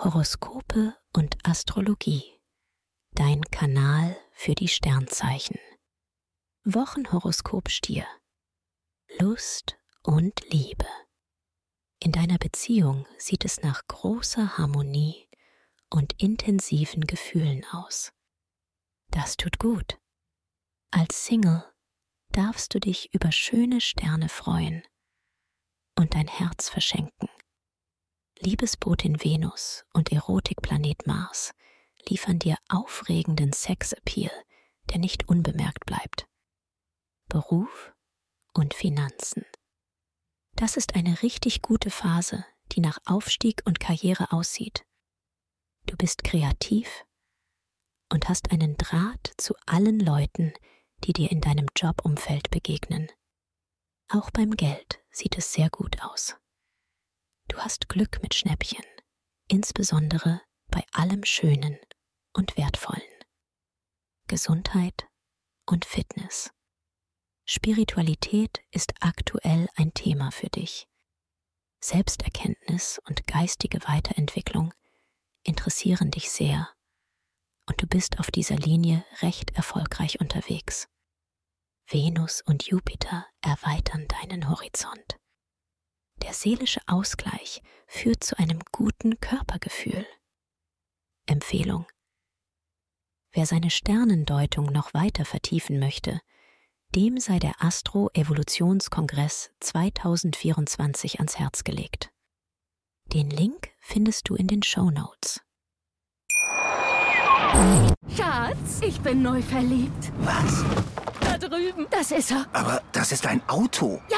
Horoskope und Astrologie. Dein Kanal für die Sternzeichen. Wochenhoroskop Stier. Lust und Liebe. In deiner Beziehung sieht es nach großer Harmonie und intensiven Gefühlen aus. Das tut gut. Als Single darfst du dich über schöne Sterne freuen und dein Herz verschenken. Liebesbotin Venus und Erotikplanet Mars liefern dir aufregenden Sexappeal, der nicht unbemerkt bleibt. Beruf und Finanzen. Das ist eine richtig gute Phase, die nach Aufstieg und Karriere aussieht. Du bist kreativ und hast einen Draht zu allen Leuten, die dir in deinem Jobumfeld begegnen. Auch beim Geld sieht es sehr gut aus. Du hast Glück mit Schnäppchen, insbesondere bei allem Schönen und Wertvollen. Gesundheit und Fitness. Spiritualität ist aktuell ein Thema für dich. Selbsterkenntnis und geistige Weiterentwicklung interessieren dich sehr und du bist auf dieser Linie recht erfolgreich unterwegs. Venus und Jupiter erweitern deinen Horizont. Der seelische Ausgleich führt zu einem guten Körpergefühl. Empfehlung. Wer seine Sternendeutung noch weiter vertiefen möchte, dem sei der Astro-Evolutionskongress 2024 ans Herz gelegt. Den Link findest du in den Show Notes. Schatz, ich bin neu verliebt. Was? Da drüben. Das ist er. Aber das ist ein Auto. Ja.